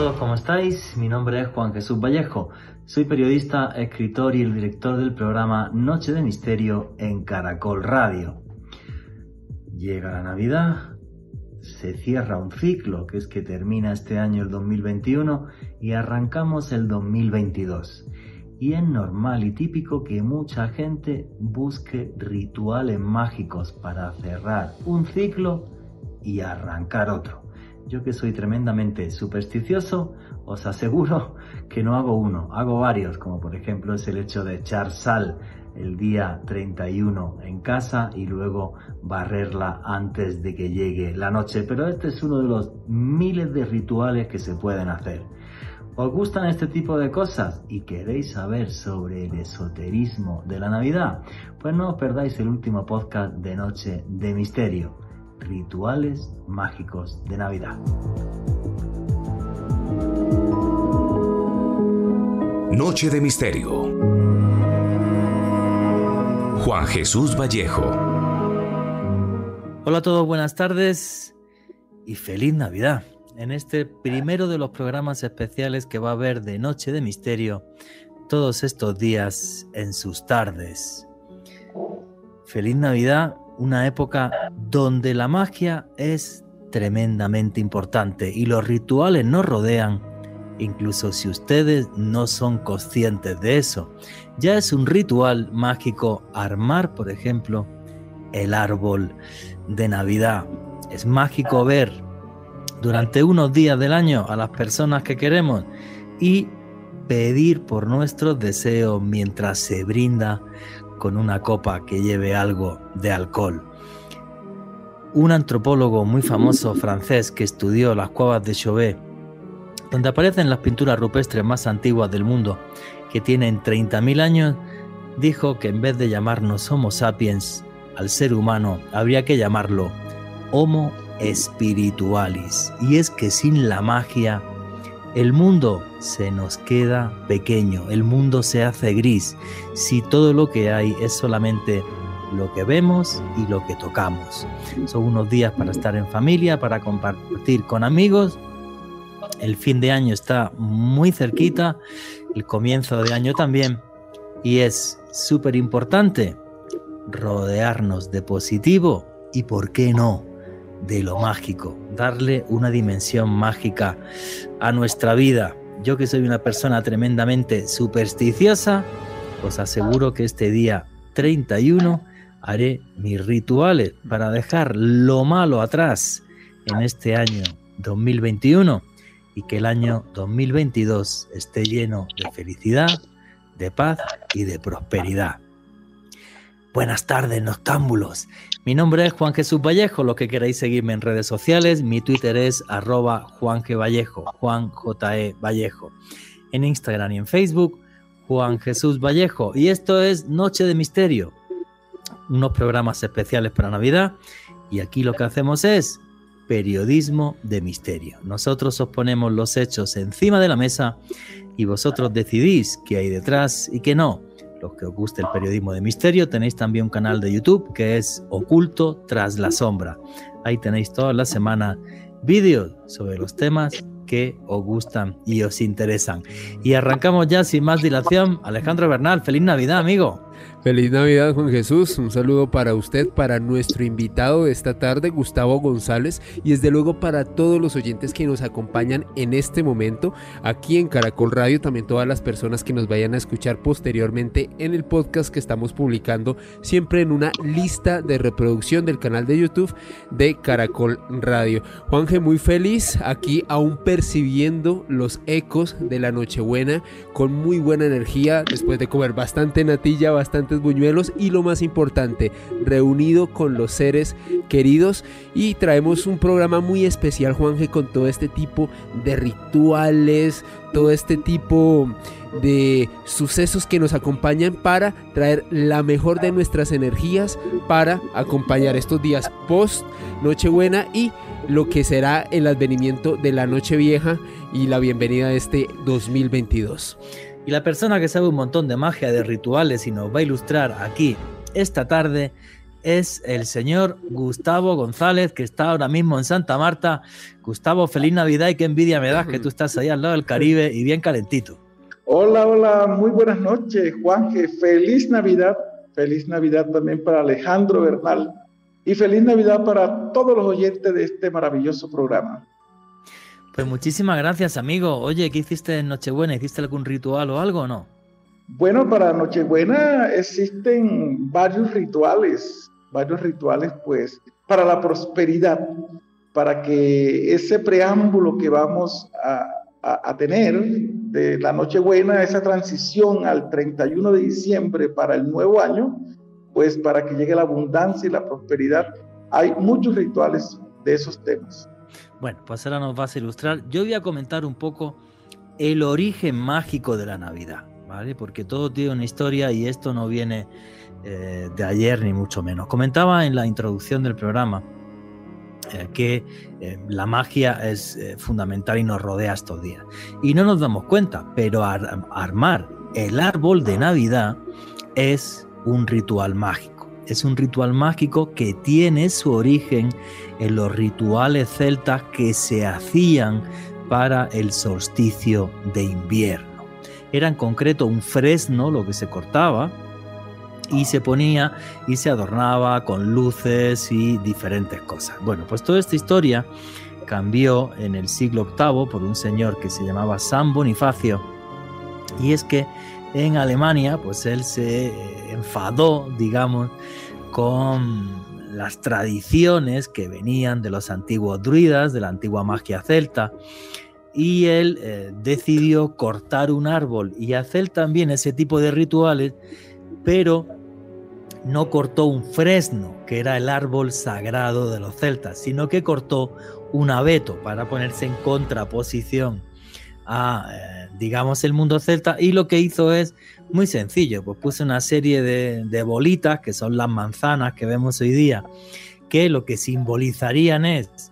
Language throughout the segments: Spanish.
Todos, ¿cómo estáis? Mi nombre es Juan Jesús Vallejo. Soy periodista, escritor y el director del programa Noche de Misterio en Caracol Radio. Llega la Navidad, se cierra un ciclo, que es que termina este año el 2021 y arrancamos el 2022. Y es normal y típico que mucha gente busque rituales mágicos para cerrar un ciclo y arrancar otro. Yo que soy tremendamente supersticioso, os aseguro que no hago uno, hago varios, como por ejemplo es el hecho de echar sal el día 31 en casa y luego barrerla antes de que llegue la noche. Pero este es uno de los miles de rituales que se pueden hacer. ¿Os gustan este tipo de cosas y queréis saber sobre el esoterismo de la Navidad? Pues no os perdáis el último podcast de Noche de Misterio, Rituales Mágicos de Navidad. Noche de Misterio. Juan Jesús Vallejo. Hola a todos, buenas tardes y feliz Navidad. En este primero de los programas especiales que va a haber de Noche de Misterio todos estos días en sus tardes. Feliz Navidad, una época donde la magia es tremendamente importante y los rituales nos rodean incluso si ustedes no son conscientes de eso. Ya es un ritual mágico armar, por ejemplo, el árbol de Navidad. Es mágico ver durante unos días del año a las personas que queremos y pedir por nuestros deseos mientras se brinda con una copa que lleve algo de alcohol. Un antropólogo muy famoso francés que estudió las cuevas de Chauvet donde aparecen las pinturas rupestres más antiguas del mundo, que tienen 30.000 años, dijo que en vez de llamarnos Homo sapiens al ser humano, habría que llamarlo Homo spiritualis. Y es que sin la magia, el mundo se nos queda pequeño, el mundo se hace gris, si todo lo que hay es solamente lo que vemos y lo que tocamos. Son unos días para estar en familia, para compartir con amigos el fin de año está muy cerquita, el comienzo de año también, y es súper importante rodearnos de positivo y, ¿por qué no?, de lo mágico, darle una dimensión mágica a nuestra vida. Yo que soy una persona tremendamente supersticiosa, os aseguro que este día 31 haré mis rituales para dejar lo malo atrás en este año 2021 y que el año 2022 esté lleno de felicidad, de paz y de prosperidad. Buenas tardes, noctámbulos. Mi nombre es Juan Jesús Vallejo. Lo que queráis seguirme en redes sociales, mi Twitter es arroba Juan G. Vallejo. E. Vallejo. En Instagram y en Facebook, Juan Jesús Vallejo. Y esto es Noche de Misterio, unos programas especiales para Navidad. Y aquí lo que hacemos es periodismo de misterio. Nosotros os ponemos los hechos encima de la mesa y vosotros decidís qué hay detrás y qué no. Los que os guste el periodismo de misterio tenéis también un canal de YouTube que es Oculto tras la sombra. Ahí tenéis toda la semana vídeos sobre los temas que os gustan y os interesan. Y arrancamos ya sin más dilación. Alejandro Bernal, feliz Navidad, amigo. Feliz Navidad Juan Jesús, un saludo para usted, para nuestro invitado de esta tarde, Gustavo González, y desde luego para todos los oyentes que nos acompañan en este momento aquí en Caracol Radio, también todas las personas que nos vayan a escuchar posteriormente en el podcast que estamos publicando siempre en una lista de reproducción del canal de YouTube de Caracol Radio. Juanje, muy feliz aquí aún percibiendo los ecos de la Nochebuena con muy buena energía después de comer bastante natilla, bastante buñuelos y lo más importante, reunido con los seres queridos y traemos un programa muy especial, Juanje, con todo este tipo de rituales, todo este tipo de sucesos que nos acompañan para traer la mejor de nuestras energías para acompañar estos días post Nochebuena y lo que será el advenimiento de la Noche Vieja y la bienvenida de este 2022. Y la persona que sabe un montón de magia, de rituales y nos va a ilustrar aquí esta tarde es el señor Gustavo González, que está ahora mismo en Santa Marta. Gustavo, feliz Navidad y qué envidia me das que tú estás ahí al lado del Caribe y bien calentito. Hola, hola, muy buenas noches, Juanje. Feliz Navidad, feliz Navidad también para Alejandro Bernal y feliz Navidad para todos los oyentes de este maravilloso programa. Pues muchísimas gracias, amigo. Oye, ¿qué hiciste en Nochebuena? ¿Hiciste algún ritual o algo o no? Bueno, para Nochebuena existen varios rituales, varios rituales, pues, para la prosperidad, para que ese preámbulo que vamos a, tener de la Nochebuena, esa transición al 31 de diciembre para el nuevo año, pues para que llegue la abundancia y la prosperidad, hay muchos rituales de esos temas. Bueno, pues ahora nos vas a ilustrar. Yo voy a comentar un poco el origen mágico de la Navidad, ¿vale? Porque todo tiene una historia y esto no viene eh, de ayer ni mucho menos. Comentaba en la introducción del programa eh, que eh, la magia es fundamental y nos rodea estos días. Y no nos damos cuenta, pero armar el árbol de Navidad es un ritual mágico es un ritual mágico que tiene su origen en los rituales celtas que se hacían para el solsticio de invierno. Era en concreto un fresno lo que se cortaba y se ponía y se adornaba con luces y diferentes cosas. Bueno, pues toda esta historia cambió en el siglo VIII por un señor que se llamaba San Bonifacio y es que en Alemania, pues él se enfadó, digamos, con las tradiciones que venían de los antiguos druidas, de la antigua magia celta, y él eh, decidió cortar un árbol y hacer también ese tipo de rituales, pero no cortó un fresno, que era el árbol sagrado de los celtas, sino que cortó un abeto para ponerse en contraposición a, eh, digamos, el mundo celta, y lo que hizo es muy sencillo, pues puse una serie de, bolitas, que son las manzanas que vemos hoy día, que lo que simbolizarían es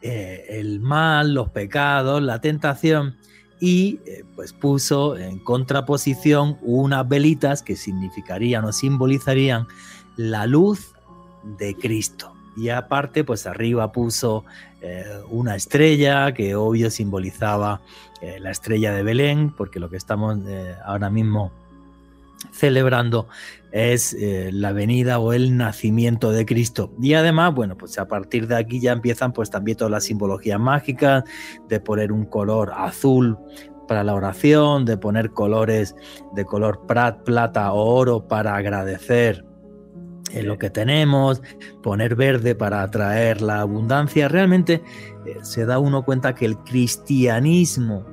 eh, el mal, los pecados, la tentación, y eh, pues puso en contraposición unas velitas que significarían o simbolizarían la luz de Cristo. Y aparte, pues arriba puso eh, una estrella que obvio simbolizaba eh, la estrella de Belén, porque lo que estamos eh, ahora mismo celebrando es la venida o el nacimiento de Cristo. Y además, bueno, pues a partir de aquí ya empiezan pues también todas las simbologías mágicas de poner un color azul para la oración, de poner colores de color plata o oro para agradecer lo que tenemos, poner verde para atraer la abundancia. Realmente eh, se da uno cuenta que el cristianismo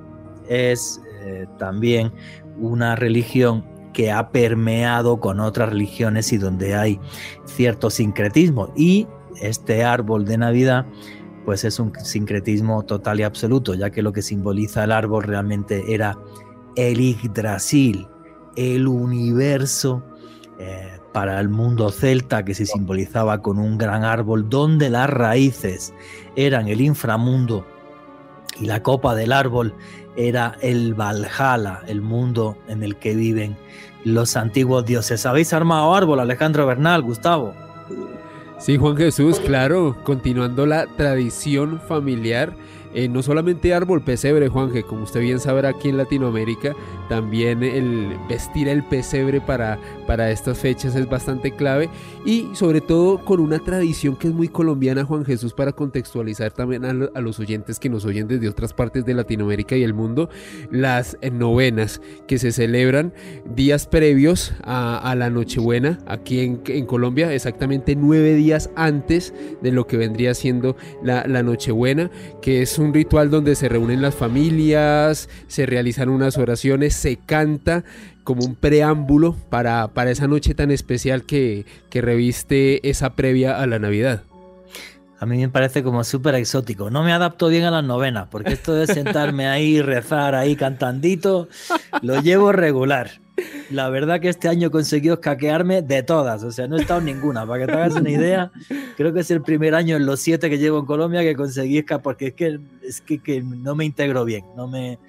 es eh, también una religión que ha permeado con otras religiones y donde hay cierto sincretismo. Y este árbol de Navidad pues es un sincretismo total y absoluto, ya que lo que simboliza el árbol realmente era el Yggdrasil, el universo eh, para el mundo celta que se simbolizaba con un gran árbol donde las raíces eran el inframundo y la copa del árbol era el Valhalla, el mundo en el que viven los antiguos dioses. ¿Habéis armado árbol, Alejandro Bernal, Gustavo? Sí, Juan Jesús, claro, continuando la tradición familiar eh, no solamente árbol pesebre, Juanje, como usted bien sabrá aquí en Latinoamérica, también el vestir el pesebre para, para estas fechas es bastante clave y sobre todo con una tradición que es muy colombiana, Juan Jesús, para contextualizar también a, los oyentes que nos oyen desde otras partes de Latinoamérica y el mundo, las eh, novenas que se celebran días previos a, la Nochebuena aquí en, en, Colombia, exactamente nueve días antes de lo que vendría siendo la, la Nochebuena, que es un ritual donde se reúnen las familias, se realizan unas oraciones, se canta como un preámbulo para, para esa noche tan especial que, que reviste esa previa a la Navidad. A mí me parece como súper exótico. No me adapto bien a las novenas, porque esto de sentarme ahí, rezar ahí cantandito, lo llevo regular. La verdad que este año he conseguido escaquearme de todas, o sea, no he estado en ninguna. Para que te hagas una idea, creo que es el primer año en los siete que llevo en Colombia que conseguí escapar, porque es que, es que, no me integro bien, no me,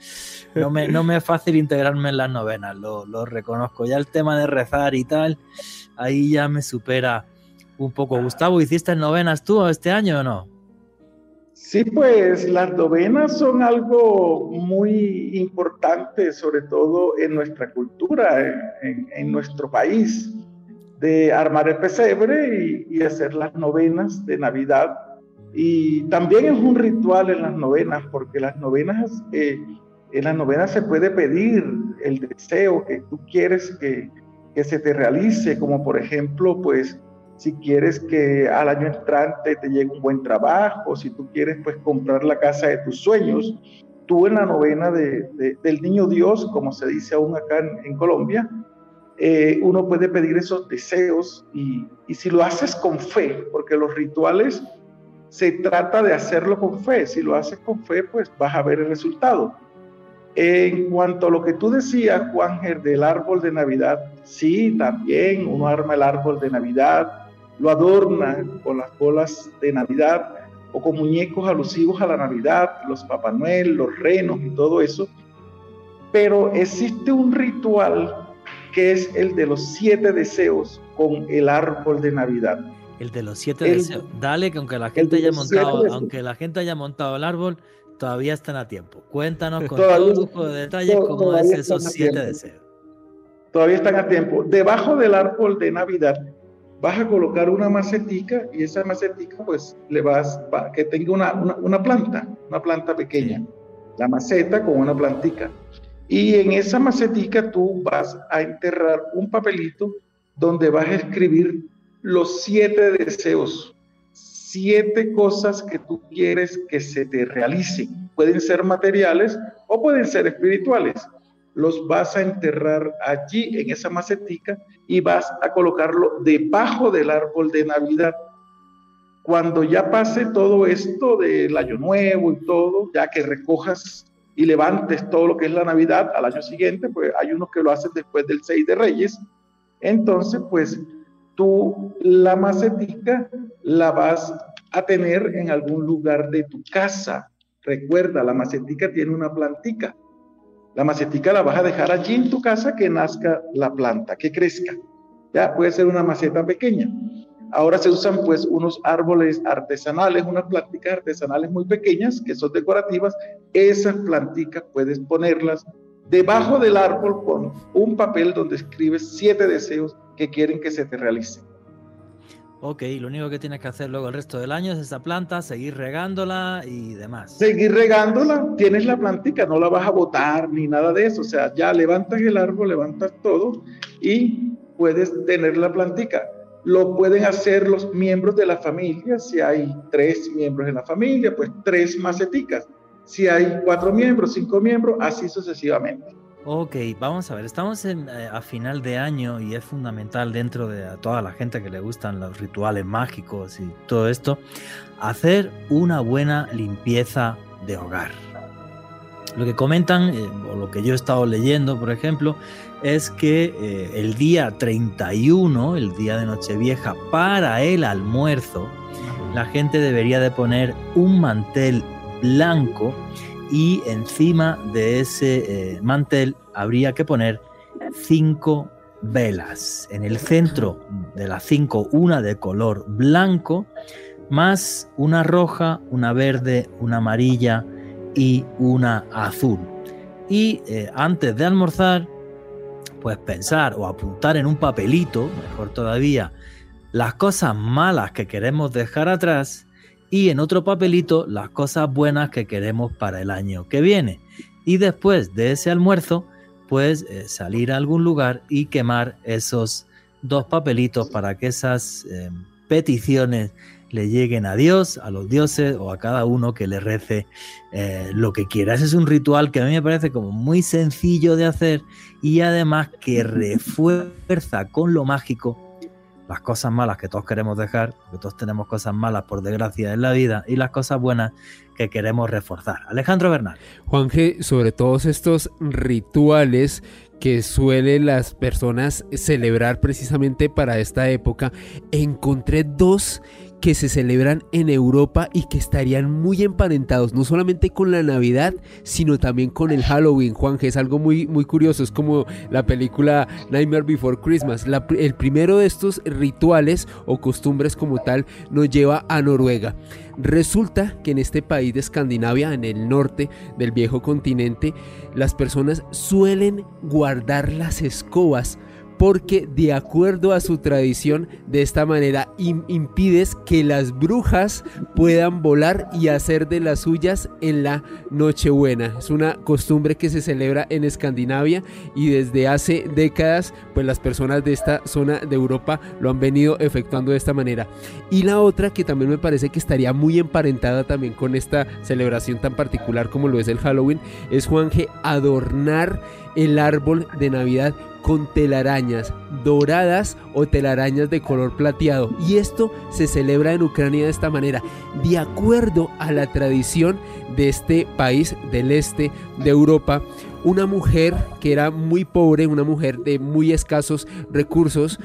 no me, no me es fácil integrarme en las novenas, lo, lo reconozco. Ya el tema de rezar y tal, ahí ya me supera un poco. Gustavo, ¿hiciste novenas tú este año o no? Sí, pues las novenas son algo muy importante, sobre todo en nuestra cultura, en, nuestro país, de armar el pesebre y, hacer las novenas de Navidad. Y también es un ritual en las novenas, porque las novenas, eh, en las novenas se puede pedir el deseo que tú quieres que, que se te realice, como por ejemplo, pues si quieres que al año entrante te llegue un buen trabajo, si tú quieres pues comprar la casa de tus sueños, tú en la novena de, del Niño Dios, como se dice aún acá en, Colombia, eh, uno puede pedir esos deseos y, y si lo haces con fe, porque los rituales se trata de hacerlo con fe, si lo haces con fe pues vas a ver el resultado. En cuanto a lo que tú decías, Juanger, del árbol de Navidad, sí, también uno arma el árbol de Navidad, lo adorna con las bolas de Navidad o con muñecos alusivos a la Navidad, los Papá Noel, los renos y todo eso. Pero existe un ritual que es el de los siete deseos con el árbol de Navidad. El de los siete deseos. Dale, que aunque la gente haya montado, aunque la gente haya montado el árbol, todavía están a tiempo. Cuéntanos con todo lujo de detalles cómo es esos siete deseos. Todavía están a tiempo. Debajo del árbol de Navidad vas a colocar una macetica y esa macetica pues le vas, a que tenga una, una, planta, una planta pequeña, la maceta con una plantica. Y en esa macetica tú vas a enterrar un papelito donde vas a escribir los siete deseos, siete cosas que tú quieres que se te realicen. Pueden ser materiales o pueden ser espirituales los vas a enterrar allí en esa macetica y vas a colocarlo debajo del árbol de Navidad. Cuando ya pase todo esto del año nuevo y todo, ya que recojas y levantes todo lo que es la Navidad al año siguiente, pues hay unos que lo hacen después del 6 de Reyes, entonces pues tú la macetica la vas a tener en algún lugar de tu casa. Recuerda, la macetica tiene una plantica la macetica la vas a dejar allí en tu casa que nazca la planta, que crezca. Ya puede ser una maceta pequeña. Ahora se usan pues unos árboles artesanales, unas plantitas artesanales muy pequeñas que son decorativas. Esas plantitas puedes ponerlas debajo del árbol con un papel donde escribes siete deseos que quieren que se te realicen. Ok, lo único que tienes que hacer luego el resto del año es esa planta, seguir regándola y demás. Seguir regándola, tienes la plantica, no la vas a botar ni nada de eso. O sea, ya levantas el árbol, levantas todo y puedes tener la plantica. Lo pueden hacer los miembros de la familia. Si hay tres miembros en la familia, pues tres maceticas. Si hay cuatro miembros, cinco miembros, así sucesivamente. Ok, vamos a ver, estamos en, eh, a final de año y es fundamental dentro de toda la gente que le gustan los rituales mágicos y todo esto, hacer una buena limpieza de hogar. Lo que comentan, eh, o lo que yo he estado leyendo, por ejemplo, es que eh, el día 31, el día de Nochevieja, para el almuerzo, la gente debería de poner un mantel blanco y encima de ese eh, mantel habría que poner cinco velas. En el centro de las cinco, una de color blanco, más una roja, una verde, una amarilla y una azul. Y eh, antes de almorzar, pues pensar o apuntar en un papelito, mejor todavía, las cosas malas que queremos dejar atrás y en otro papelito las cosas buenas que queremos para el año que viene. Y después de ese almuerzo, pues eh, salir a algún lugar y quemar esos dos papelitos para que esas eh, peticiones le lleguen a Dios, a los dioses o a cada uno que le rece eh, lo que quiera. Ese es un ritual que a mí me parece como muy sencillo de hacer y además que refuerza con lo mágico las cosas malas que todos queremos dejar, porque todos tenemos cosas malas por desgracia en la vida y las cosas buenas que queremos reforzar. Alejandro Bernal. Juan G, sobre todos estos rituales que suelen las personas celebrar precisamente para esta época, encontré dos que se celebran en Europa y que estarían muy emparentados, no solamente con la Navidad, sino también con el Halloween, Juan, que es algo muy, muy curioso, es como la película Nightmare Before Christmas. el primero de estos rituales o costumbres como tal nos lleva a Noruega. Resulta que en este país de Escandinavia, en el norte del viejo continente, las personas suelen guardar las escobas porque de acuerdo a su tradición, de esta manera impides que las brujas puedan volar y hacer de las suyas en la Nochebuena. Es una costumbre que se celebra en Escandinavia y desde hace décadas, pues las personas de esta zona de Europa lo han venido efectuando de esta manera. Y la otra que también me parece que estaría muy emparentada también con esta celebración tan particular como lo es el Halloween, es Juanje adornar el árbol de Navidad con telarañas doradas o telarañas de color plateado. Y esto se celebra en Ucrania de esta manera, de acuerdo a la tradición de este país del este de Europa. Una mujer que era muy pobre, una mujer de muy escasos recursos,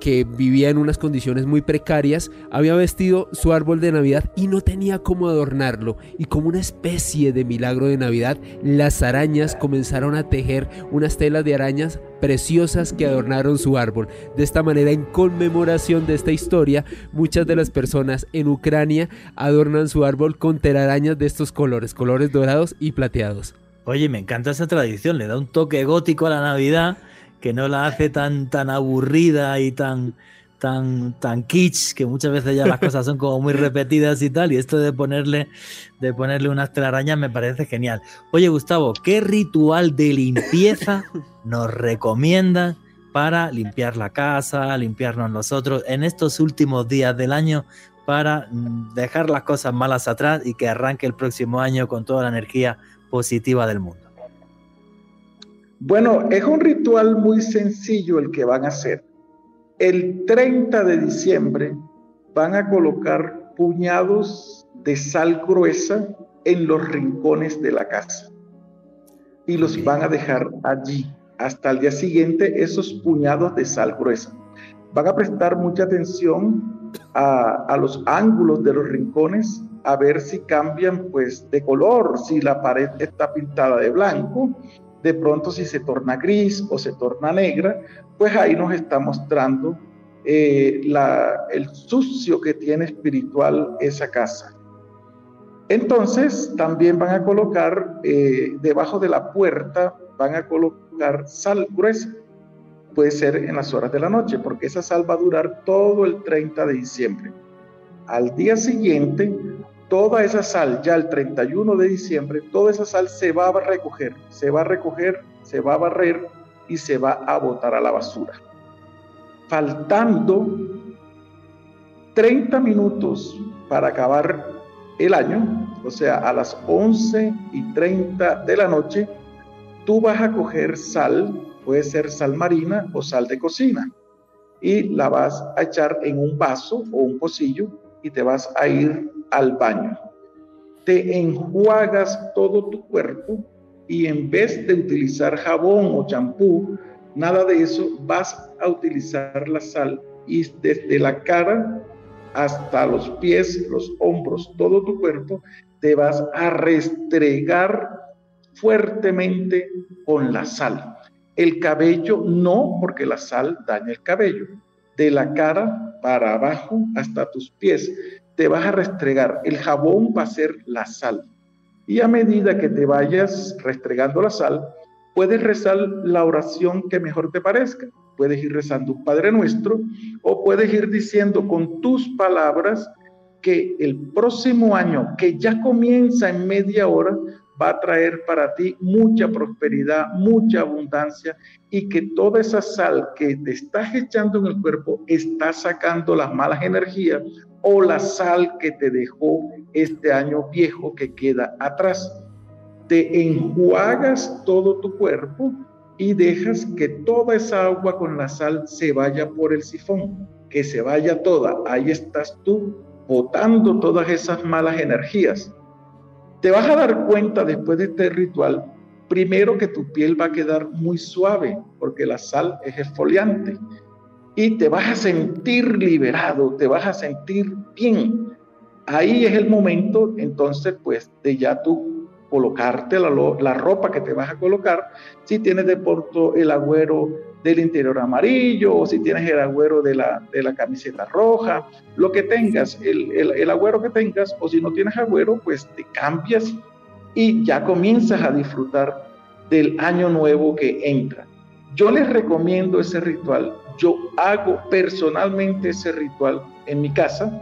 que vivía en unas condiciones muy precarias, había vestido su árbol de Navidad y no tenía cómo adornarlo. Y como una especie de milagro de Navidad, las arañas comenzaron a tejer unas telas de arañas preciosas que adornaron su árbol. De esta manera, en conmemoración de esta historia, muchas de las personas en Ucrania adornan su árbol con telarañas de estos colores, colores dorados y plateados. Oye, me encanta esa tradición, le da un toque gótico a la Navidad que no la hace tan, tan aburrida y tan, tan, tan kitsch, que muchas veces ya las cosas son como muy repetidas y tal, y esto de ponerle, de ponerle unas telarañas me parece genial. Oye, Gustavo, ¿qué ritual de limpieza nos recomiendas para limpiar la casa, limpiarnos nosotros en estos últimos días del año para mm, dejar las cosas malas atrás y que arranque el próximo año con toda la energía positiva del mundo? Bueno, es un ritual muy sencillo el que van a hacer. El 30 de diciembre van a colocar puñados de sal gruesa en los rincones de la casa y los van a dejar allí hasta el día siguiente esos puñados de sal gruesa. Van a prestar mucha atención a, a, los ángulos de los rincones, a ver si cambian pues de color, si la pared está pintada de blanco de pronto si se torna gris o se torna negra, pues ahí nos está mostrando eh, el sucio que tiene espiritual esa casa. Entonces también van a colocar eh, debajo de la puerta, van a colocar sal gruesa. Puede ser en las horas de la noche, porque esa sal va a durar todo el 30 de diciembre. Al día siguiente toda esa sal, ya el 31 de diciembre, toda esa sal se va a recoger, se va a recoger, se va a barrer y se va a botar a la basura. Faltando 30 minutos para acabar el año, o sea, a las 11 y 30 de la noche, tú vas a coger sal, puede ser sal marina o sal de cocina, y la vas a echar en un vaso o un pocillo y te vas a ir al baño. Te enjuagas todo tu cuerpo y en vez de utilizar jabón o champú, nada de eso, vas a utilizar la sal y desde la cara hasta los pies, los hombros, todo tu cuerpo, te vas a restregar fuertemente con la sal. El cabello no, porque la sal daña el cabello. De la cara para abajo hasta tus pies te vas a restregar. El jabón va a ser la sal. Y a medida que te vayas restregando la sal, puedes rezar la oración que mejor te parezca. Puedes ir rezando un Padre Nuestro o puedes ir diciendo con tus palabras que el próximo año, que ya comienza en media hora, va a traer para ti mucha prosperidad, mucha abundancia y que toda esa sal que te estás echando en el cuerpo está sacando las malas energías o la sal que te dejó este año viejo que queda atrás. Te enjuagas todo tu cuerpo y dejas que toda esa agua con la sal se vaya por el sifón, que se vaya toda. Ahí estás tú botando todas esas malas energías te vas a dar cuenta después de este ritual, primero que tu piel va a quedar muy suave, porque la sal es esfoliante, y te vas a sentir liberado, te vas a sentir bien. Ahí es el momento, entonces, pues, de ya tú colocarte la, la ropa que te vas a colocar, si tienes de porto el agüero del interior amarillo, o si tienes el agüero de la, de la camiseta roja, lo que tengas, el, el, agüero que tengas, o si no tienes agüero, pues te cambias y ya comienzas a disfrutar del año nuevo que entra. Yo les recomiendo ese ritual. Yo hago personalmente ese ritual en mi casa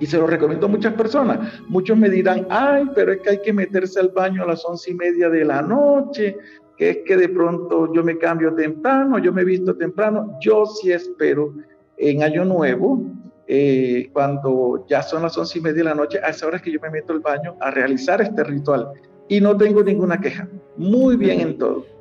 y se lo recomiendo a muchas personas. Muchos me dirán, ay, pero es que hay que meterse al baño a las once y media de la noche, que es que de pronto yo me cambio temprano, yo me visto temprano, yo sí espero en Año Nuevo, eh, cuando ya son las once y media de la noche, a esa hora es que yo me meto al baño a realizar este ritual y no tengo ninguna queja. Muy bien en todo.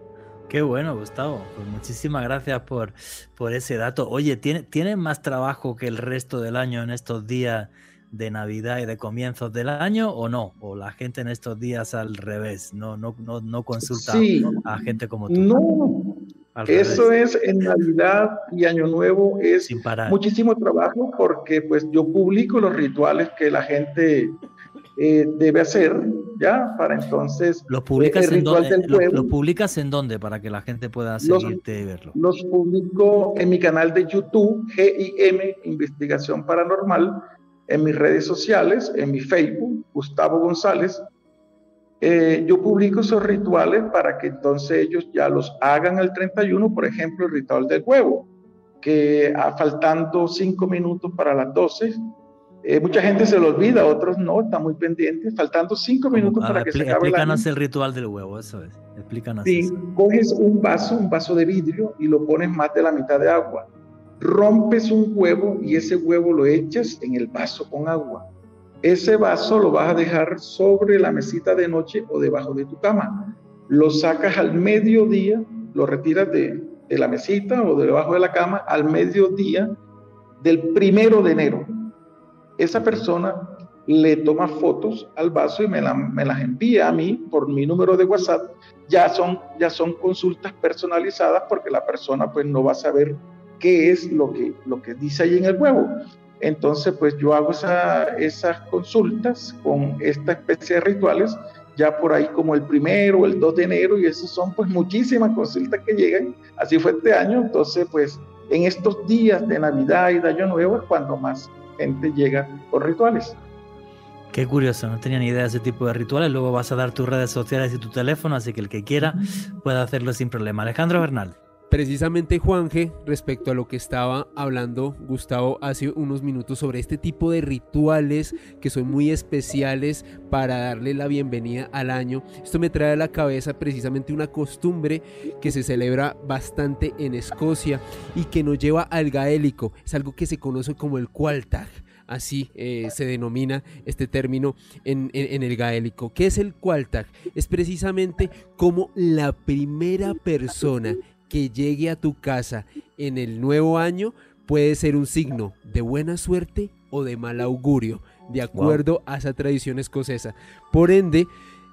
Qué bueno, Gustavo. Pues muchísimas gracias por, por ese dato. Oye, ¿tiene, más trabajo que el resto del año en estos días de Navidad y de comienzos del año o no? ¿O la gente en estos días al revés? No, no, no, no consulta a gente como tú. No, eso es en Navidad y Año Nuevo es muchísimo trabajo porque pues yo publico los rituales que la gente eh, debe hacer ya para entonces los publicas en dónde, lo, publicas en dónde para que la gente pueda seguirte y verlo. los publico en mi canal de YouTube GIM Investigación Paranormal en mis redes sociales, en mi Facebook, Gustavo González, eh, yo publico esos rituales para que entonces ellos ya los hagan el 31, por ejemplo, el ritual del huevo, que faltando cinco minutos para las 12, eh, mucha gente se lo olvida, otros no, están muy pendientes, faltando cinco minutos para que se acabe Explícanos el ritual del huevo, eso es, explícanos. Sí, coges un vaso, un vaso de vidrio y lo pones más de la mitad de agua rompes un huevo y ese huevo lo echas en el vaso con agua. Ese vaso lo vas a dejar sobre la mesita de noche o debajo de tu cama. Lo sacas al mediodía, lo retiras de, la mesita o debajo de la cama al mediodía del primero de enero. Esa persona le toma fotos al vaso y me, me, las envía a mí por mi número de WhatsApp. Ya son, ya son consultas personalizadas porque la persona pues no va a saber qué es lo que, lo que dice ahí en el huevo. Entonces, pues yo hago esas consultas con esta especie de rituales ya por ahí como el primero o el 2 de enero y esos son pues muchísimas consultas que llegan. Así fue este año, entonces pues en estos días de Navidad y de Año Nuevo es cuando más gente llega con rituales. Qué curioso, no tenía ni idea de ese tipo de rituales. Luego vas a dar tus redes sociales y tu teléfono, así que el que quiera puede hacerlo sin problema. Alejandro Bernal. Precisamente Juanje, respecto a lo que estaba hablando Gustavo hace unos minutos sobre este tipo de rituales que son muy especiales para darle la bienvenida al año, esto me trae a la cabeza precisamente una costumbre que se celebra bastante en Escocia y que nos lleva al gaélico, es algo que se conoce como el Cualtag así eh, se denomina este término en, en, el gaélico. ¿Qué es el Cualtag? Es precisamente como la primera persona que llegue a tu casa en el nuevo año puede ser un signo de buena suerte o de mal augurio, de acuerdo a esa tradición escocesa. Por ende,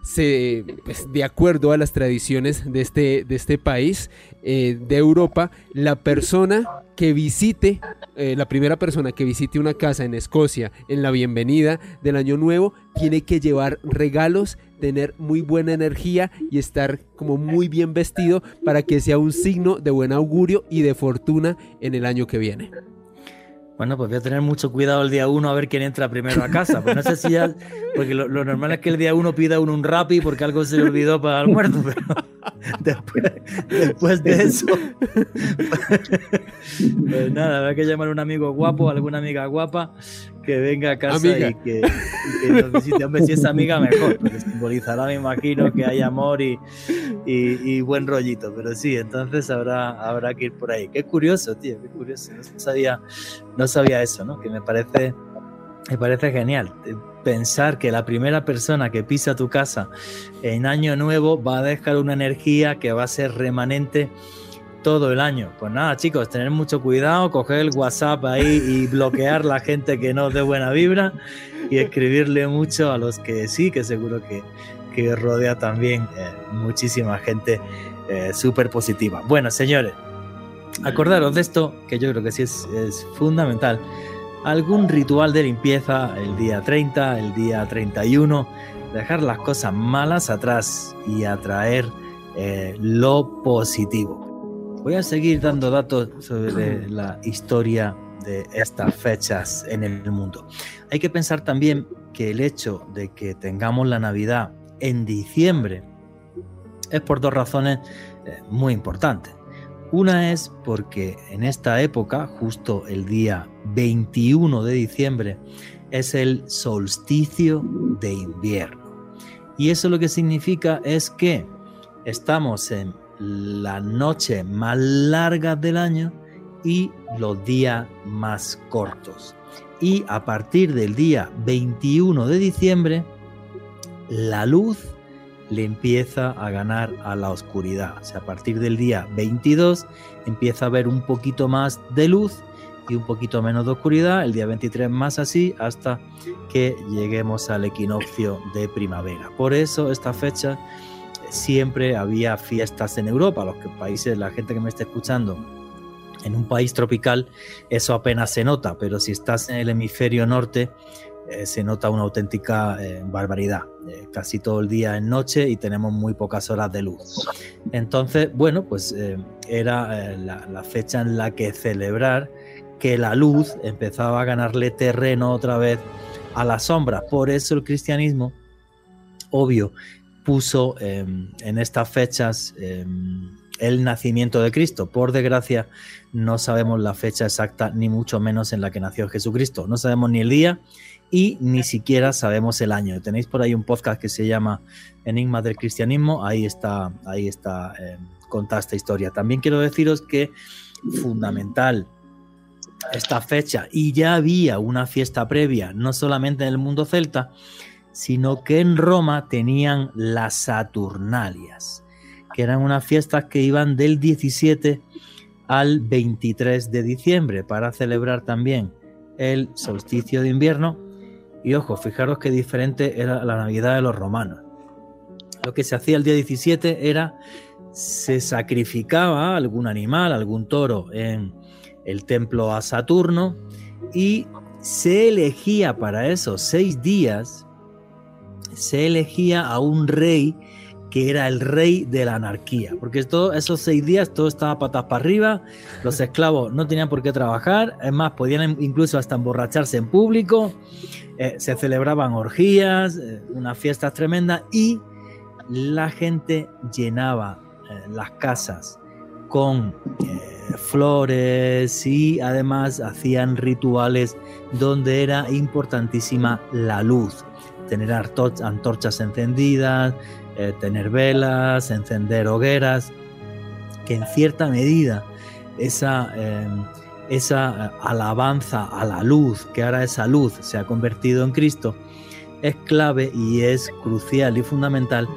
se, pues, de acuerdo a las tradiciones de este, de este país, eh, de Europa, la persona que visite, eh, la primera persona que visite una casa en Escocia en la bienvenida del año nuevo, tiene que llevar regalos tener muy buena energía y estar como muy bien vestido para que sea un signo de buen augurio y de fortuna en el año que viene. Bueno, pues voy a tener mucho cuidado el día uno a ver quién entra primero a casa. Pues no sé si ya. Porque lo, normal es que el día uno pida uno un rapi porque algo se le olvidó para el almuerzo, pero después, después de eso. Pues nada, habrá que llamar a un amigo guapo, alguna amiga guapa que venga a casa y que, nos visite. Hombre, si es amiga, mejor, porque simbolizará, me imagino, que hay amor y, y, buen rollito. Pero sí, entonces habrá, habrá que ir por ahí. Qué curioso, tío, qué curioso. No sabía, no sabía eso, ¿no? Que me parece, me parece genial. Pensar que la primera persona que pisa tu casa en Año Nuevo va a dejar una energía que va a ser remanente todo el año. Pues nada, chicos, tener mucho cuidado, coger el WhatsApp ahí y bloquear la gente que no dé buena vibra y escribirle mucho a los que sí, que seguro que, que rodea también eh, muchísima gente eh, súper positiva. Bueno, señores, acordaros de esto, que yo creo que sí es, es fundamental. Algún ritual de limpieza el día 30, el día 31, dejar las cosas malas atrás y atraer eh, lo positivo. Voy a seguir dando datos sobre la historia de estas fechas en el mundo. Hay que pensar también que el hecho de que tengamos la Navidad en diciembre es por dos razones eh, muy importantes. Una es porque en esta época, justo el día 21 de diciembre, es el solsticio de invierno. Y eso lo que significa es que estamos en la noche más larga del año y los días más cortos. Y a partir del día 21 de diciembre, la luz le empieza a ganar a la oscuridad. O sea, a partir del día 22 empieza a haber un poquito más de luz y un poquito menos de oscuridad. El día 23 más así hasta que lleguemos al equinoccio de primavera. Por eso esta fecha siempre había fiestas en Europa, los que países, la gente que me está escuchando, en un país tropical eso apenas se nota, pero si estás en el hemisferio norte eh, se nota una auténtica eh, barbaridad. Eh, casi todo el día en noche y tenemos muy pocas horas de luz. Entonces, bueno, pues era la, fecha en la que celebrar que la luz empezaba a ganarle terreno otra vez a la sombra. Por eso el cristianismo, obvio, puso em, en estas fechas em, el nacimiento de Cristo. Por desgracia, no sabemos la fecha exacta, ni mucho menos en la que nació Jesucristo. No sabemos ni el día y ni siquiera sabemos el año. Tenéis por ahí un podcast que se llama Enigma del Cristianismo. Ahí está, ahí está eh, contada esta historia. También quiero deciros que fundamental esta fecha y ya había una fiesta previa, no solamente en el mundo celta, sino que en Roma tenían las Saturnalias, que eran unas fiestas que iban del 17 al 23 de diciembre para celebrar también el solsticio de invierno. Y ojo, fijaros qué diferente era la Navidad de los romanos. Lo que se hacía el día 17 era se sacrificaba algún animal, algún toro en el templo a Saturno y se elegía para esos seis días se elegía a un rey que era el rey de la anarquía, porque esos seis días todo estaba patas para arriba, los esclavos no tenían por qué trabajar, es más, podían incluso hasta emborracharse en público, eh, se celebraban orgías, eh, unas fiestas tremendas y la gente llenaba eh, las casas con flores y además hacían rituales donde era importantísima la luz tener antorchas encendidas, eh, tener velas, encender hogueras, que en cierta medida esa, em, esa alabanza a la luz, que ahora esa luz se ha convertido en Cristo, es clave y es crucial y fundamental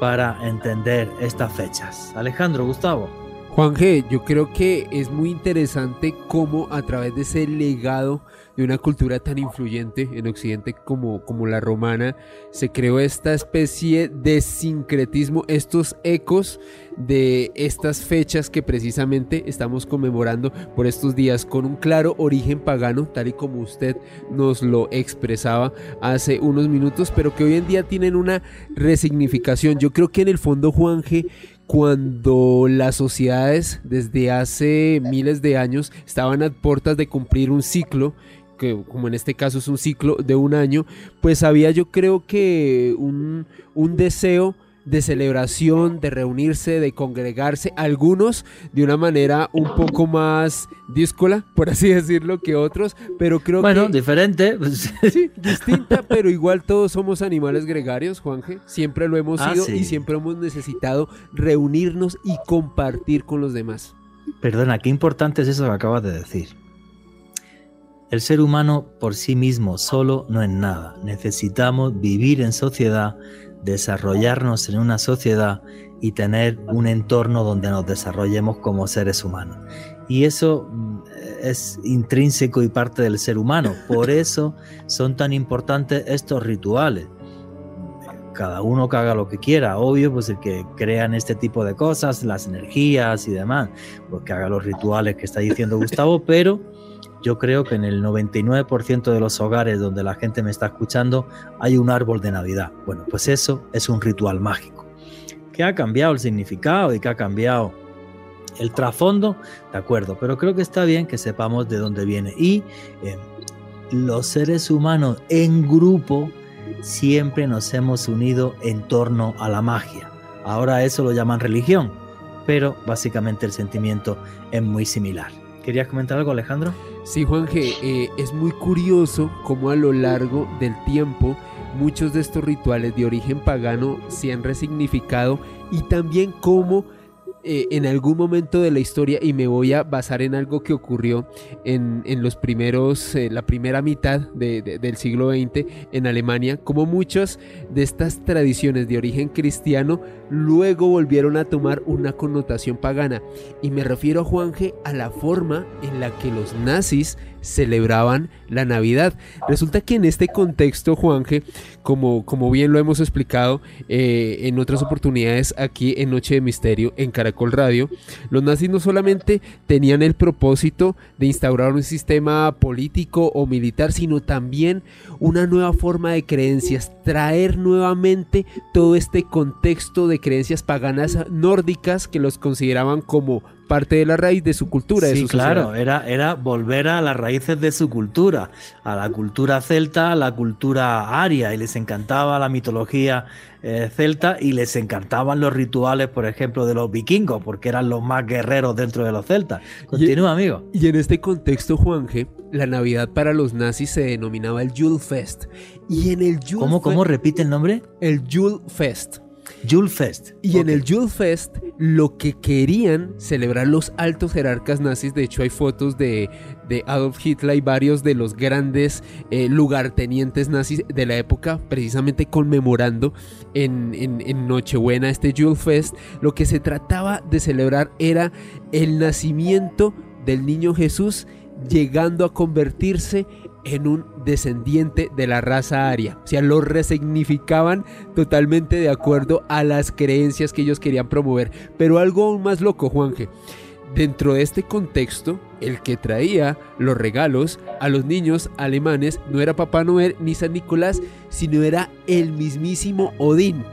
para entender estas fechas. Alejandro, Gustavo. Juan G, yo creo que es muy interesante cómo a través de ese legado de una cultura tan influyente en Occidente como, como la romana, se creó esta especie de sincretismo, estos ecos de estas fechas que precisamente estamos conmemorando por estos días con un claro origen pagano, tal y como usted nos lo expresaba hace unos minutos, pero que hoy en día tienen una resignificación. Yo creo que en el fondo, Juan cuando las sociedades desde hace miles de años estaban a puertas de cumplir un ciclo que como en este caso es un ciclo de un año, pues había yo creo que un, un deseo de celebración, de reunirse, de congregarse, algunos de una manera un poco más díscola, por así decirlo, que otros, pero creo bueno, que... Bueno, diferente. Pues. Sí, distinta, pero igual todos somos animales gregarios, Juanje, siempre lo hemos Ah, sido sí. y siempre hemos necesitado reunirnos y compartir con los demás. Perdona, qué importante es eso que acabas de decir. El ser humano por sí mismo solo no es nada. Necesitamos vivir en sociedad, desarrollarnos en una sociedad y tener un entorno donde nos desarrollemos como seres humanos. Y eso mm, es intrínseco y parte del ser humano. Por eso son tan importantes estos rituales. Cada uno que haga lo que quiera, obvio, pues el que crean este tipo de cosas, las energías y demás, pues que haga los rituales que está diciendo Gustavo, pero yo creo que en el 99% de los hogares donde la gente me está escuchando hay un árbol de Navidad. Bueno, pues eso es un ritual mágico, que ha cambiado el significado y que ha cambiado el trasfondo, de acuerdo, pero creo que está bien que sepamos de dónde viene. Y eh, los seres humanos en grupo siempre nos hemos unido en torno a la magia. Ahora eso lo llaman religión, pero básicamente el sentimiento es muy similar. ¿Querías comentar algo, Alejandro? Sí, Juanje, eh, es muy curioso cómo a lo largo del tiempo muchos de estos rituales de origen pagano se han resignificado y también cómo eh, en algún momento de la historia, y me voy a basar en algo que ocurrió en, en los primeros, eh, la primera mitad de, de, del siglo XX en Alemania, como muchas de estas tradiciones de origen cristiano luego volvieron a tomar una connotación pagana. Y me refiero, Juanje, a la forma en la que los nazis celebraban la Navidad. Resulta que en este contexto, Juanje, como, como bien lo hemos explicado eh, en otras oportunidades aquí en Noche de Misterio, en Caracol Radio, los nazis no solamente tenían el propósito de instaurar un sistema político o militar, sino también una nueva forma de creencias, traer nuevamente todo este contexto de creencias paganas nórdicas que los consideraban como parte de la raíz de su cultura. Sí, de su claro, sociedad. era, era volver a las raíces de su cultura, a la cultura celta, a la cultura aria, y les encantaba la mitología eh, celta y les encantaban los rituales, por ejemplo, de los vikingos, porque eran los más guerreros dentro de los celtas. Continúa, amigo. Y en este contexto, Juanje, la Navidad para los nazis se denominaba el Julfest. Y en el Julfest, ¿Cómo, cómo repite el nombre? El Julfest. Julfest. Y en el Julfest lo que querían celebrar los altos jerarcas nazis, de hecho hay fotos de, de Adolf Hitler y varios de los grandes eh, lugartenientes nazis de la época, precisamente conmemorando en, en, en Nochebuena este Julfest, lo que se trataba de celebrar era el nacimiento del niño Jesús llegando a convertirse en un descendiente de la raza aria. O sea, lo resignificaban totalmente de acuerdo a las creencias que ellos querían promover. Pero algo aún más loco, Juanje. Dentro de este contexto, el que traía los regalos a los niños alemanes no era Papá Noel ni San Nicolás, sino era el mismísimo Odín.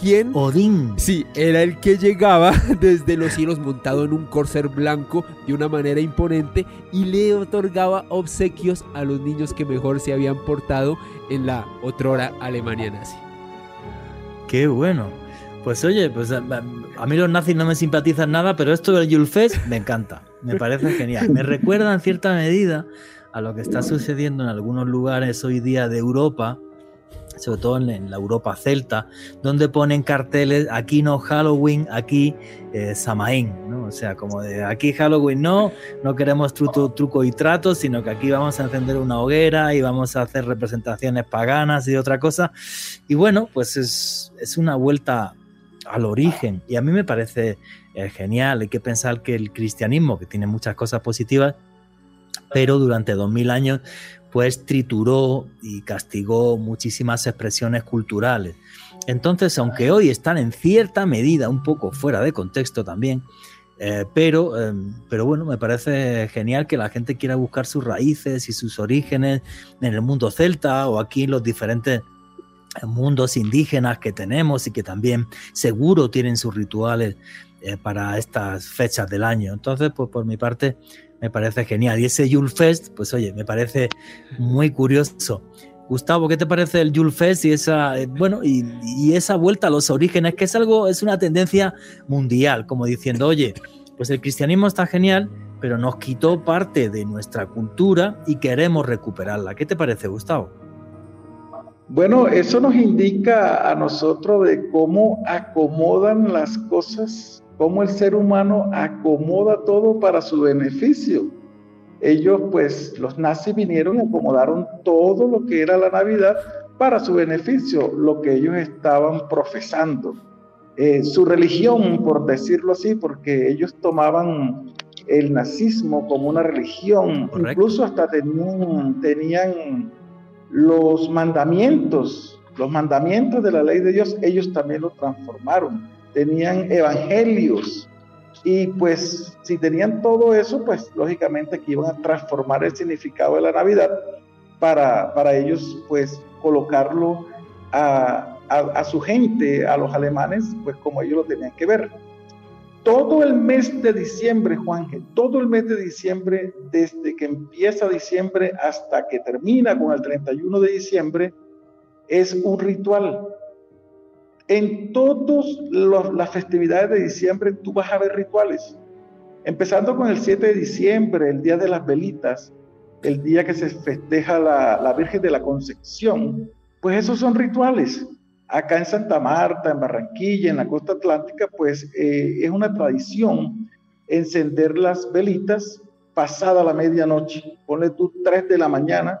¿Quién? Odín. Sí, era el que llegaba desde los cielos montado en un corcer blanco de una manera imponente y le otorgaba obsequios a los niños que mejor se habían portado en la otrora Alemania nazi. Qué bueno. Pues oye, pues a, a mí los nazis no me simpatizan nada, pero esto del Julfest me encanta. Me parece genial. Me recuerda en cierta medida a lo que está sucediendo en algunos lugares hoy día de Europa, sobre todo en, en la Europa celta, donde ponen carteles, aquí no Halloween, aquí eh, Samaín, ¿no? O sea, como de aquí Halloween no, no queremos truco, truco y trato, sino que aquí vamos a encender una hoguera y vamos a hacer representaciones paganas y otra cosa. Y bueno, pues es, es una vuelta al origen y a mí me parece eh, genial. Hay que pensar que el cristianismo, que tiene muchas cosas positivas, pero durante dos mil años pues trituró y castigó muchísimas expresiones culturales. Entonces, aunque hoy están en cierta medida un poco fuera de contexto también, eh, pero, eh, pero bueno, me parece genial que la gente quiera buscar sus raíces y sus orígenes en el mundo celta o aquí en los diferentes mundos indígenas que tenemos y que también seguro tienen sus rituales eh, para estas fechas del año. Entonces, pues por mi parte, me parece genial. Y ese Yule Fest, pues oye, me parece muy curioso. Gustavo, ¿qué te parece el Yule Fest y esa, eh, bueno, y, y, esa vuelta a los orígenes, que es algo, es una tendencia mundial, como diciendo, oye, pues el cristianismo está genial, pero nos quitó parte de nuestra cultura y queremos recuperarla. ¿Qué te parece, Gustavo? Bueno, eso nos indica a nosotros de cómo acomodan las cosas, cómo el ser humano acomoda todo para su beneficio. Ellos pues los nazis vinieron y acomodaron todo lo que era la Navidad para su beneficio, lo que ellos estaban profesando. Eh, su religión, por decirlo así, porque ellos tomaban el nazismo como una religión, incluso hasta tenían, tenían los mandamientos, los mandamientos de la ley de Dios, ellos también lo transformaron, tenían evangelios, y pues si tenían todo eso, pues lógicamente que iban a transformar el significado de la Navidad para, para ellos pues colocarlo a, a, su gente, a los alemanes, pues como ellos lo tenían que ver. Todo el mes de diciembre, Juanje, todo el mes de diciembre, desde que empieza diciembre hasta que termina con el 31 de diciembre, es un ritual en todas las festividades de diciembre tú vas a ver rituales. Empezando con el 7 de diciembre, el Día de las Velitas, el día que se festeja la, Virgen de la Concepción, pues esos son rituales. Acá en Santa Marta, en Barranquilla, en la costa atlántica, pues eh, es una tradición encender las velitas pasada la medianoche. Ponle tú 3 de la mañana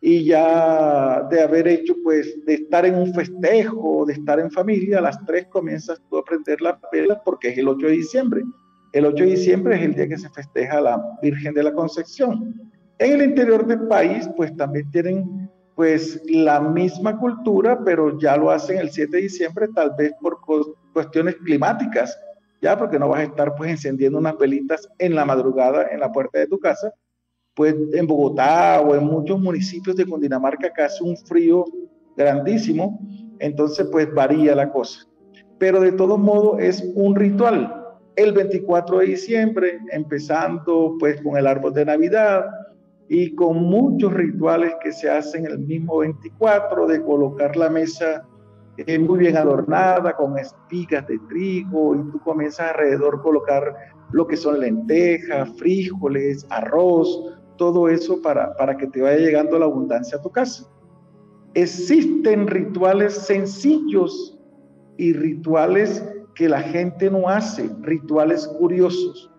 y ya de haber hecho, pues, de estar en un festejo, de estar en familia, a las tres comienzas tú a prender las velas porque es el 8 de diciembre. El 8 de diciembre es el día que se festeja la Virgen de la Concepción. En el interior del país, pues, también tienen, pues, la misma cultura, pero ya lo hacen el 7 de diciembre, tal vez por cuestiones climáticas, ya, porque no vas a estar, pues, encendiendo unas velitas en la madrugada en la puerta de tu casa, pues en Bogotá o en muchos municipios de Cundinamarca acá hace un frío grandísimo, entonces pues varía la cosa. Pero de todo modo es un ritual. El 24 de diciembre, empezando pues con el árbol de Navidad y con muchos rituales que se hacen el mismo 24 de colocar la mesa eh, muy bien adornada con espigas de trigo y tú comienzas alrededor colocar lo que son lentejas, frijoles, arroz, todo eso para, para que te vaya llegando la abundancia a tu casa. Existen rituales sencillos y rituales que la gente no hace, rituales curiosos.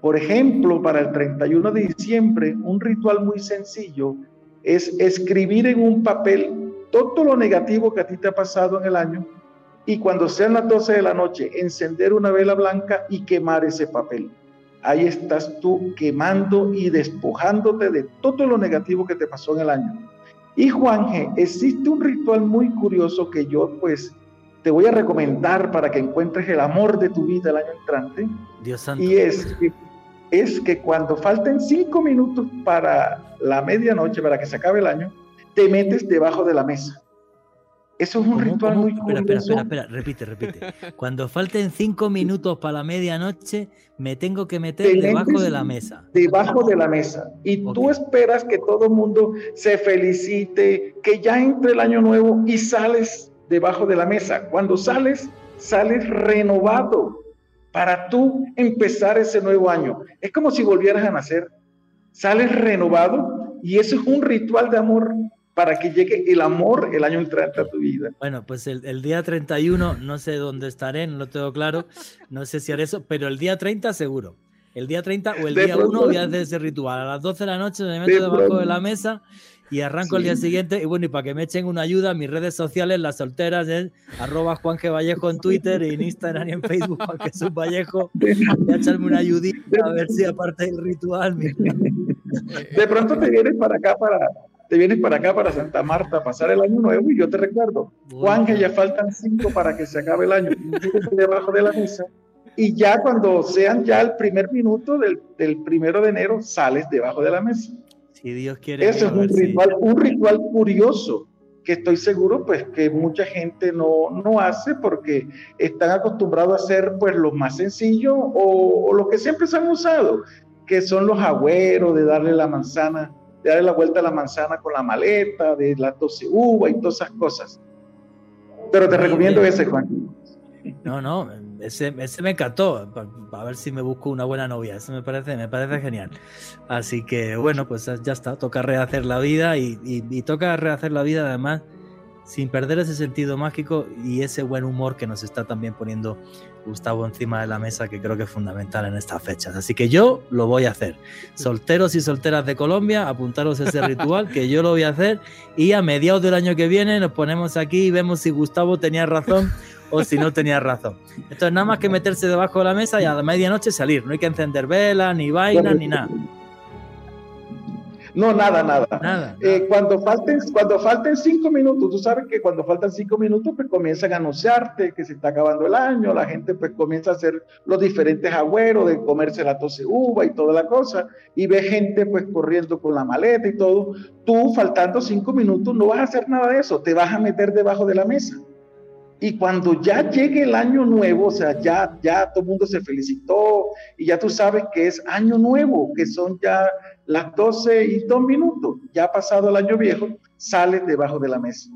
Por ejemplo, para el 31 de diciembre, un ritual muy sencillo es escribir en un papel todo lo negativo que a ti te ha pasado en el año y cuando sean las 12 de la noche, encender una vela blanca y quemar ese papel ahí estás tú quemando y despojándote de todo lo negativo que te pasó en el año. Y Juanje, existe un ritual muy curioso que yo pues te voy a recomendar para que encuentres el amor de tu vida el año entrante. Dios santo. Y es que, es que cuando falten cinco minutos para la medianoche, para que se acabe el año, te metes debajo de la mesa. Eso es un ritual muy espera, espera, espera, espera, repite, repite. Cuando falten cinco minutos para la medianoche, me tengo que meter debajo de la mesa. Debajo de la mesa. Y tú esperas que todo el mundo se felicite, que ya entre el año nuevo y sales debajo de la mesa. Cuando sales, sales renovado para tú empezar ese nuevo año. Es como si volvieras a nacer. Sales renovado y eso es un ritual de amor para que llegue el amor el año entrante a tu vida. Bueno, pues el, día 31 no sé dónde estaré, no lo tengo claro, no sé si haré eso, pero el día 30 seguro. El día 30 o el día 1 voy a hacer ese ritual. A las 12 de la noche me meto debajo de la mesa y arranco el día siguiente. Y bueno, y para que me echen una ayuda, mis redes sociales, las solteras, es arroba Juan G. Vallejo en Twitter, y en Instagram y en Facebook, Juan Jesús Vallejo. Voy a echarme una ayudita a ver si aparte del ritual. De pronto te vienes para acá para, te vienes para acá, para Santa Marta, a pasar el año nuevo y yo te recuerdo, Juan, que ya faltan cinco para que se acabe el año, debajo de la mesa y ya cuando sean ya el primer minuto del, del primero de enero, sales debajo de la mesa. Si Dios quiere. Eso es un ritual, un ritual curioso que estoy seguro pues que mucha gente no, no hace porque están acostumbrados a hacer pues lo más sencillo o, o lo que siempre se han usado, que son los agüeros de darle la manzana de darle la vuelta a la manzana con la maleta, de la 12 uva y todas esas cosas. Pero te recomiendo ese, Juan. No, no, ese, ese me encantó. A ver si me busco una buena novia. Eso me parece, me parece genial. Así que bueno, pues ya está. Toca rehacer la vida y, y toca rehacer la vida además sin perder ese sentido mágico y ese buen humor que nos está también poniendo Gustavo encima de la mesa, que creo que es fundamental en estas fechas. Así que yo lo voy a hacer. Solteros y solteras de Colombia, apuntaros ese ritual, que yo lo voy a hacer. Y a mediados del año que viene nos ponemos aquí y vemos si Gustavo tenía razón o si no tenía razón. Entonces, nada más que meterse debajo de la mesa y a la medianoche salir. No hay que encender velas, ni vainas, ni nada. No, nada, nada. Eh, cuando, falten, cuando falten cinco minutos, tú sabes que cuando faltan cinco minutos, pues comienzan a anunciarte que se está acabando el año, la gente pues comienza a hacer los diferentes agüeros de comerse la tose uva y toda la cosa, y ve gente pues corriendo con la maleta y todo. Tú, faltando cinco minutos, no vas a hacer nada de eso, te vas a meter debajo de la mesa. Y cuando ya llegue el año nuevo, o sea, ya, ya todo el mundo se felicitó y ya tú sabes que es año nuevo, que son ya las 12 y 2 minutos, ya pasado el año viejo, sales debajo de la mesa.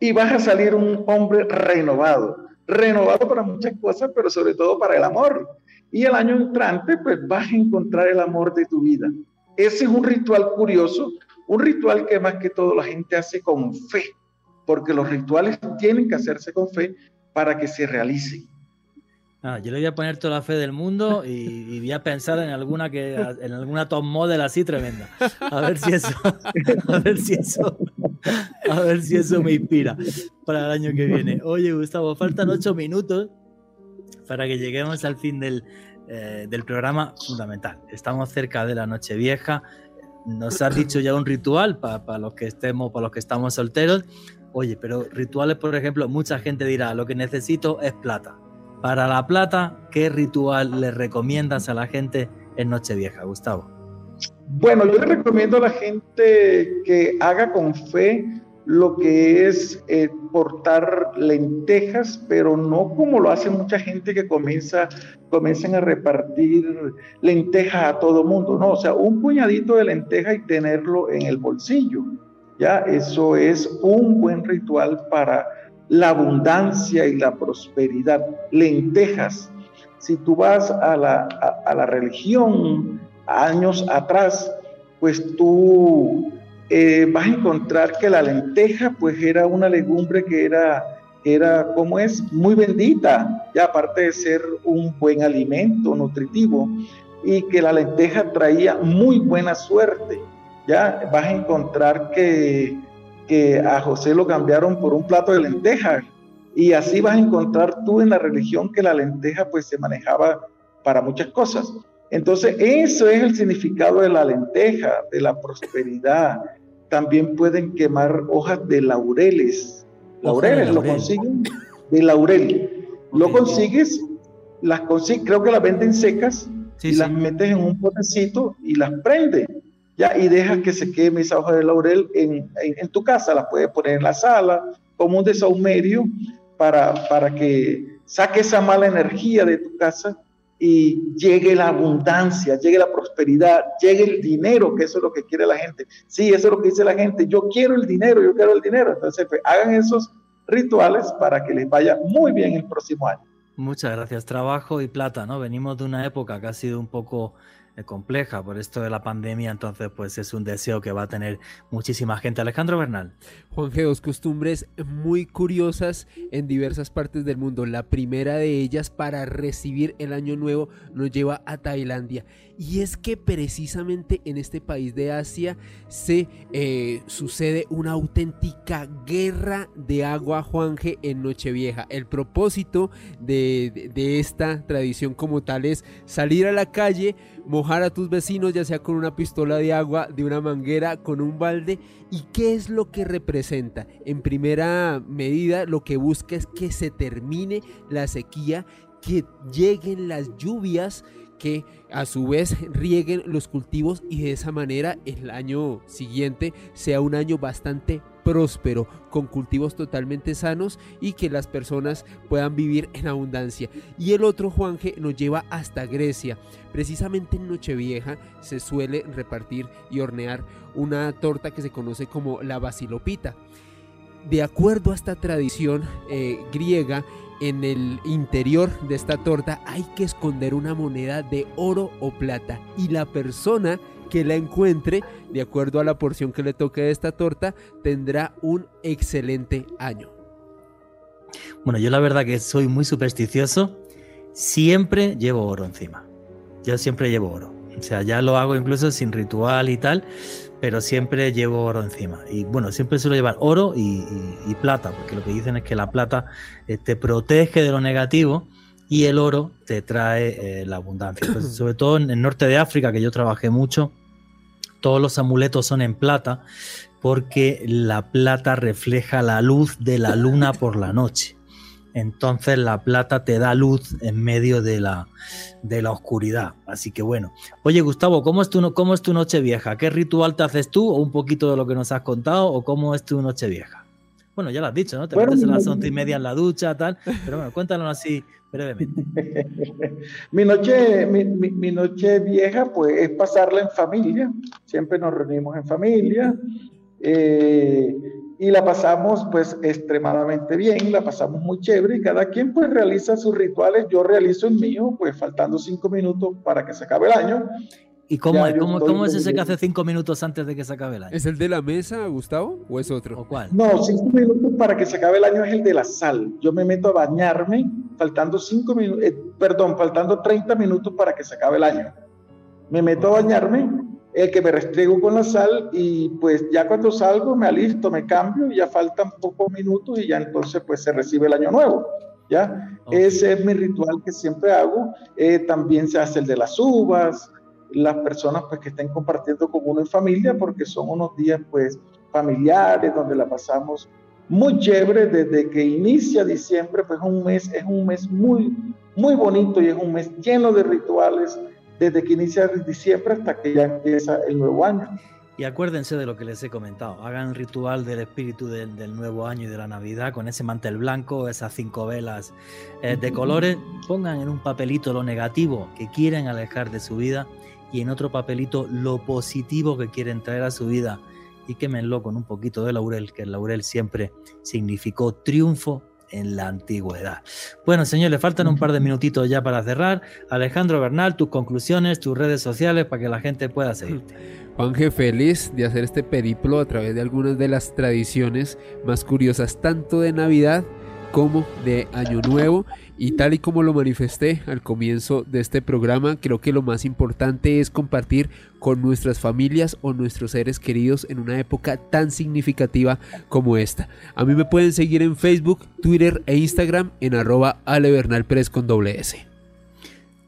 Y vas a salir un hombre renovado, renovado para muchas cosas, pero sobre todo para el amor. Y el año entrante, pues vas a encontrar el amor de tu vida. Ese es un ritual curioso, un ritual que más que todo la gente hace con fe, porque los rituales tienen que hacerse con fe para que se realicen. Ah, yo le voy a poner toda la fe del mundo y, voy a pensar en alguna que en alguna top model así tremenda. A ver si eso, a ver si eso, a ver si eso me inspira para el año que viene. Oye, Gustavo, faltan ocho minutos para que lleguemos al fin del, eh, del programa fundamental. Estamos cerca de la noche vieja. Nos has dicho ya un ritual para los que estemos, para los que estamos solteros. Oye, pero rituales, por ejemplo, mucha gente dirá, lo que necesito es plata para la plata, ¿qué ritual le recomiendas a la gente en Nochevieja, Gustavo? Bueno, yo le recomiendo a la gente que haga con fe lo que es eh, portar lentejas, pero no como lo hace mucha gente que comienza, comienzan a repartir lentejas a todo mundo, no, o sea, un puñadito de lentejas y tenerlo en el bolsillo, eso es un buen ritual para la abundancia y la prosperidad. Lentejas. Si tú vas a la, a, la religión años atrás, pues tú eh, vas a encontrar que la lenteja pues era una legumbre que era, era como es, muy bendita, ya aparte de ser un buen alimento nutritivo, y que la lenteja traía muy buena suerte. Ya vas a encontrar que que a José lo cambiaron por un plato de lenteja. Y así vas a encontrar tú en la religión que la lenteja pues se manejaba para muchas cosas. Entonces, eso es el significado de la lenteja, de la prosperidad, también pueden quemar hojas de laureles. Laureles lo consiguen de laurel. Lo consigues, las consigues, creo que las venden secas y las metes en un potecito y las prende. Ya, y dejas que se queme esa hoja de laurel en, en, tu casa, las puedes poner en la sala como un desahumerio para, para que saque esa mala energía de tu casa y llegue la abundancia, llegue la prosperidad, llegue el dinero, que eso es lo que quiere la gente. Sí, eso es lo que dice la gente, yo quiero el dinero, yo quiero el dinero. Entonces, pues, hagan esos rituales para que les vaya muy bien el próximo año. Muchas gracias. Trabajo y plata, ¿no? Venimos de una época que ha sido un poco compleja por esto de la pandemia, entonces pues es un deseo que va a tener muchísima gente. Alejandro Bernal. Juan G, dos costumbres muy curiosas en diversas partes del mundo. La primera de ellas para recibir el año nuevo nos lleva a Tailandia. Y es que precisamente en este país de Asia se eh, sucede una auténtica guerra de agua, Juanje, en Nochevieja. El propósito de, de esta tradición como tal es salir a la calle, mojar a tus vecinos, ya sea con una pistola de agua, de una manguera, con un balde. ¿Y qué es lo que representa? En primera medida, lo que busca es que se termine la sequía, que lleguen las lluvias que a su vez rieguen los cultivos y de esa manera el año siguiente sea un año bastante próspero, con cultivos totalmente sanos y que las personas puedan vivir en abundancia. Y el otro Juanje nos lleva hasta Grecia. Precisamente en Nochevieja se suele repartir y hornear una torta que se conoce como la basilopita. De acuerdo a esta tradición eh, griega, en el interior de esta torta hay que esconder una moneda de oro o plata y la persona que la encuentre, de acuerdo a la porción que le toque de esta torta, tendrá un excelente año. Bueno, yo la verdad que soy muy supersticioso, siempre llevo oro encima. Yo siempre llevo oro. O sea, ya lo hago incluso sin ritual y tal, pero siempre llevo oro encima. Y bueno, siempre suelo llevar oro y, plata, porque lo que dicen es que la plata eh, te protege de lo negativo y el oro te trae eh, la abundancia. sobre todo en el norte de África, que yo trabajé mucho, todos los amuletos son en plata porque la plata refleja la luz de la luna por la noche entonces la plata te da luz en medio de la, de la oscuridad. Así que bueno. Oye, Gustavo, ¿cómo es, tu, ¿cómo es tu noche vieja? ¿Qué ritual te haces tú? ¿O un poquito de lo que nos has contado? ¿O cómo es tu noche vieja? Bueno, ya lo has dicho, ¿no? Te metes a las once y media en la ducha, tal. Pero bueno, cuéntanos así brevemente. mi, noche, mi, mi, noche vieja, pues, es pasarla en familia. Siempre nos reunimos en familia. Eh, y la pasamos pues extremadamente bien, la pasamos muy chévere y cada quien pues realiza sus rituales, yo realizo el mío pues faltando cinco minutos para que se acabe el año. ¿Y cómo, cómo, cómo es ese que hace cinco minutos antes de que se acabe el año? ¿Es el de la mesa, Gustavo, o es otro? ¿O cuál? No, cinco minutos para que se acabe el año es el de la sal. Yo me meto a bañarme faltando cinco minutos, eh, perdón, faltando 30 minutos para que se acabe el año. Me meto a bañarme el que me restrego con la sal y pues ya cuando salgo me alisto, me cambio y ya faltan pocos minutos y ya entonces pues se recibe el año nuevo. ¿ya? Ese es mi ritual que siempre hago. Eh, también se hace el de las uvas, las personas pues que estén compartiendo con uno en familia porque son unos días pues familiares donde la pasamos muy chévere desde que inicia diciembre pues un mes es un mes muy muy bonito y es un mes lleno de rituales desde que inicia diciembre hasta que ya empieza el nuevo año. Y acuérdense de lo que les he comentado, hagan ritual del espíritu del, nuevo año y de la Navidad con ese mantel blanco, esas cinco velas eh, de colores, pongan en un papelito lo negativo que quieren alejar de su vida y en otro papelito lo positivo que quieren traer a su vida y quémenlo con un poquito de laurel, que el laurel siempre significó triunfo en la antigüedad. Bueno, señor, le faltan un par de minutitos ya para cerrar. Alejandro Bernal, tus conclusiones, tus redes sociales para que la gente pueda seguirte. Juanje, feliz de hacer este periplo a través de algunas de las tradiciones más curiosas, tanto de Navidad como de Año Nuevo. Y tal y como lo manifesté al comienzo de este programa, creo que lo más importante es compartir con nuestras familias o nuestros seres queridos en una época tan significativa como esta. A mí me pueden seguir en Facebook, Twitter e Instagram en arroba con doble S.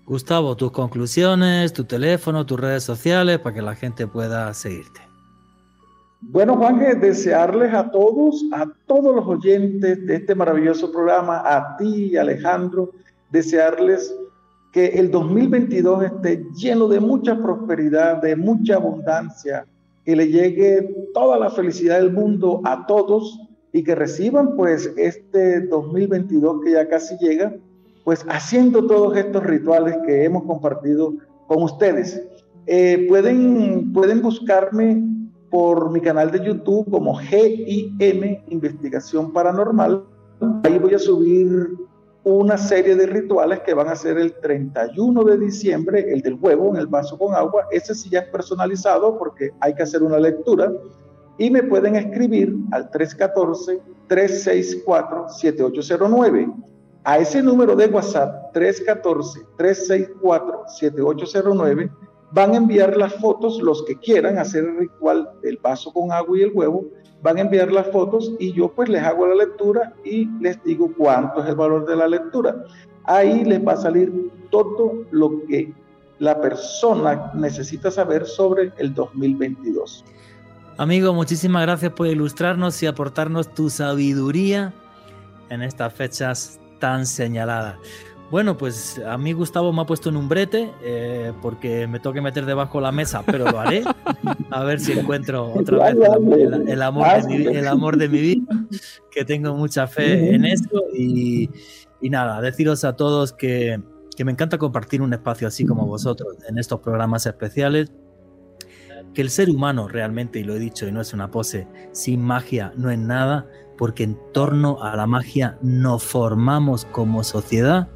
Gustavo, tus conclusiones, tu teléfono, tus redes sociales para que la gente pueda seguirte. Bueno, Juan, desearles a todos, a todos los oyentes de este maravilloso programa, a ti, Alejandro, desearles que el 2022 esté lleno de mucha prosperidad, de mucha abundancia, que le llegue toda la felicidad del mundo a todos y que reciban pues este 2022 que ya casi llega, pues haciendo todos estos rituales que hemos compartido con ustedes. Eh, pueden, pueden buscarme por mi canal de YouTube como GIM Investigación Paranormal. Ahí voy a subir una serie de rituales que van a ser el 31 de diciembre, el del huevo en el vaso con agua. Ese sí ya es personalizado porque hay que hacer una lectura. Y me pueden escribir al 314-364-7809. A ese número de WhatsApp, 314-364-7809, van a enviar las fotos, los que quieran hacer el ritual del vaso con agua y el huevo, van a enviar las fotos y yo pues les hago la lectura y les digo cuánto es el valor de la lectura. Ahí les va a salir todo lo que la persona necesita saber sobre el 2022. Amigo, muchísimas gracias por ilustrarnos y aportarnos tu sabiduría en estas fechas tan señaladas. Bueno, pues a mí Gustavo me ha puesto en un brete eh, porque me tengo que meter debajo de la mesa, pero lo haré. A ver si encuentro otra vez el, amor, de mi, el amor de mi vida, que tengo mucha fe en esto. Y, nada, deciros a todos que, que me encanta compartir un espacio así como vosotros en estos programas especiales. Que el ser humano realmente, y lo he dicho y no es una pose, sin magia no es nada, porque en torno a la magia nos formamos como sociedad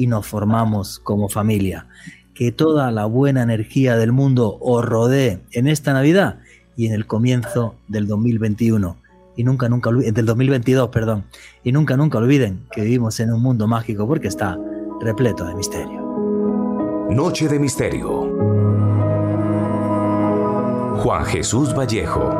y nos formamos como familia. Que toda la buena energía del mundo os rodee en esta Navidad y en el comienzo del 2021. Y nunca, nunca, del 2022, perdón. Y nunca, nunca olviden que vivimos en un mundo mágico porque está repleto de misterio. Noche de Misterio. Juan Jesús Vallejo.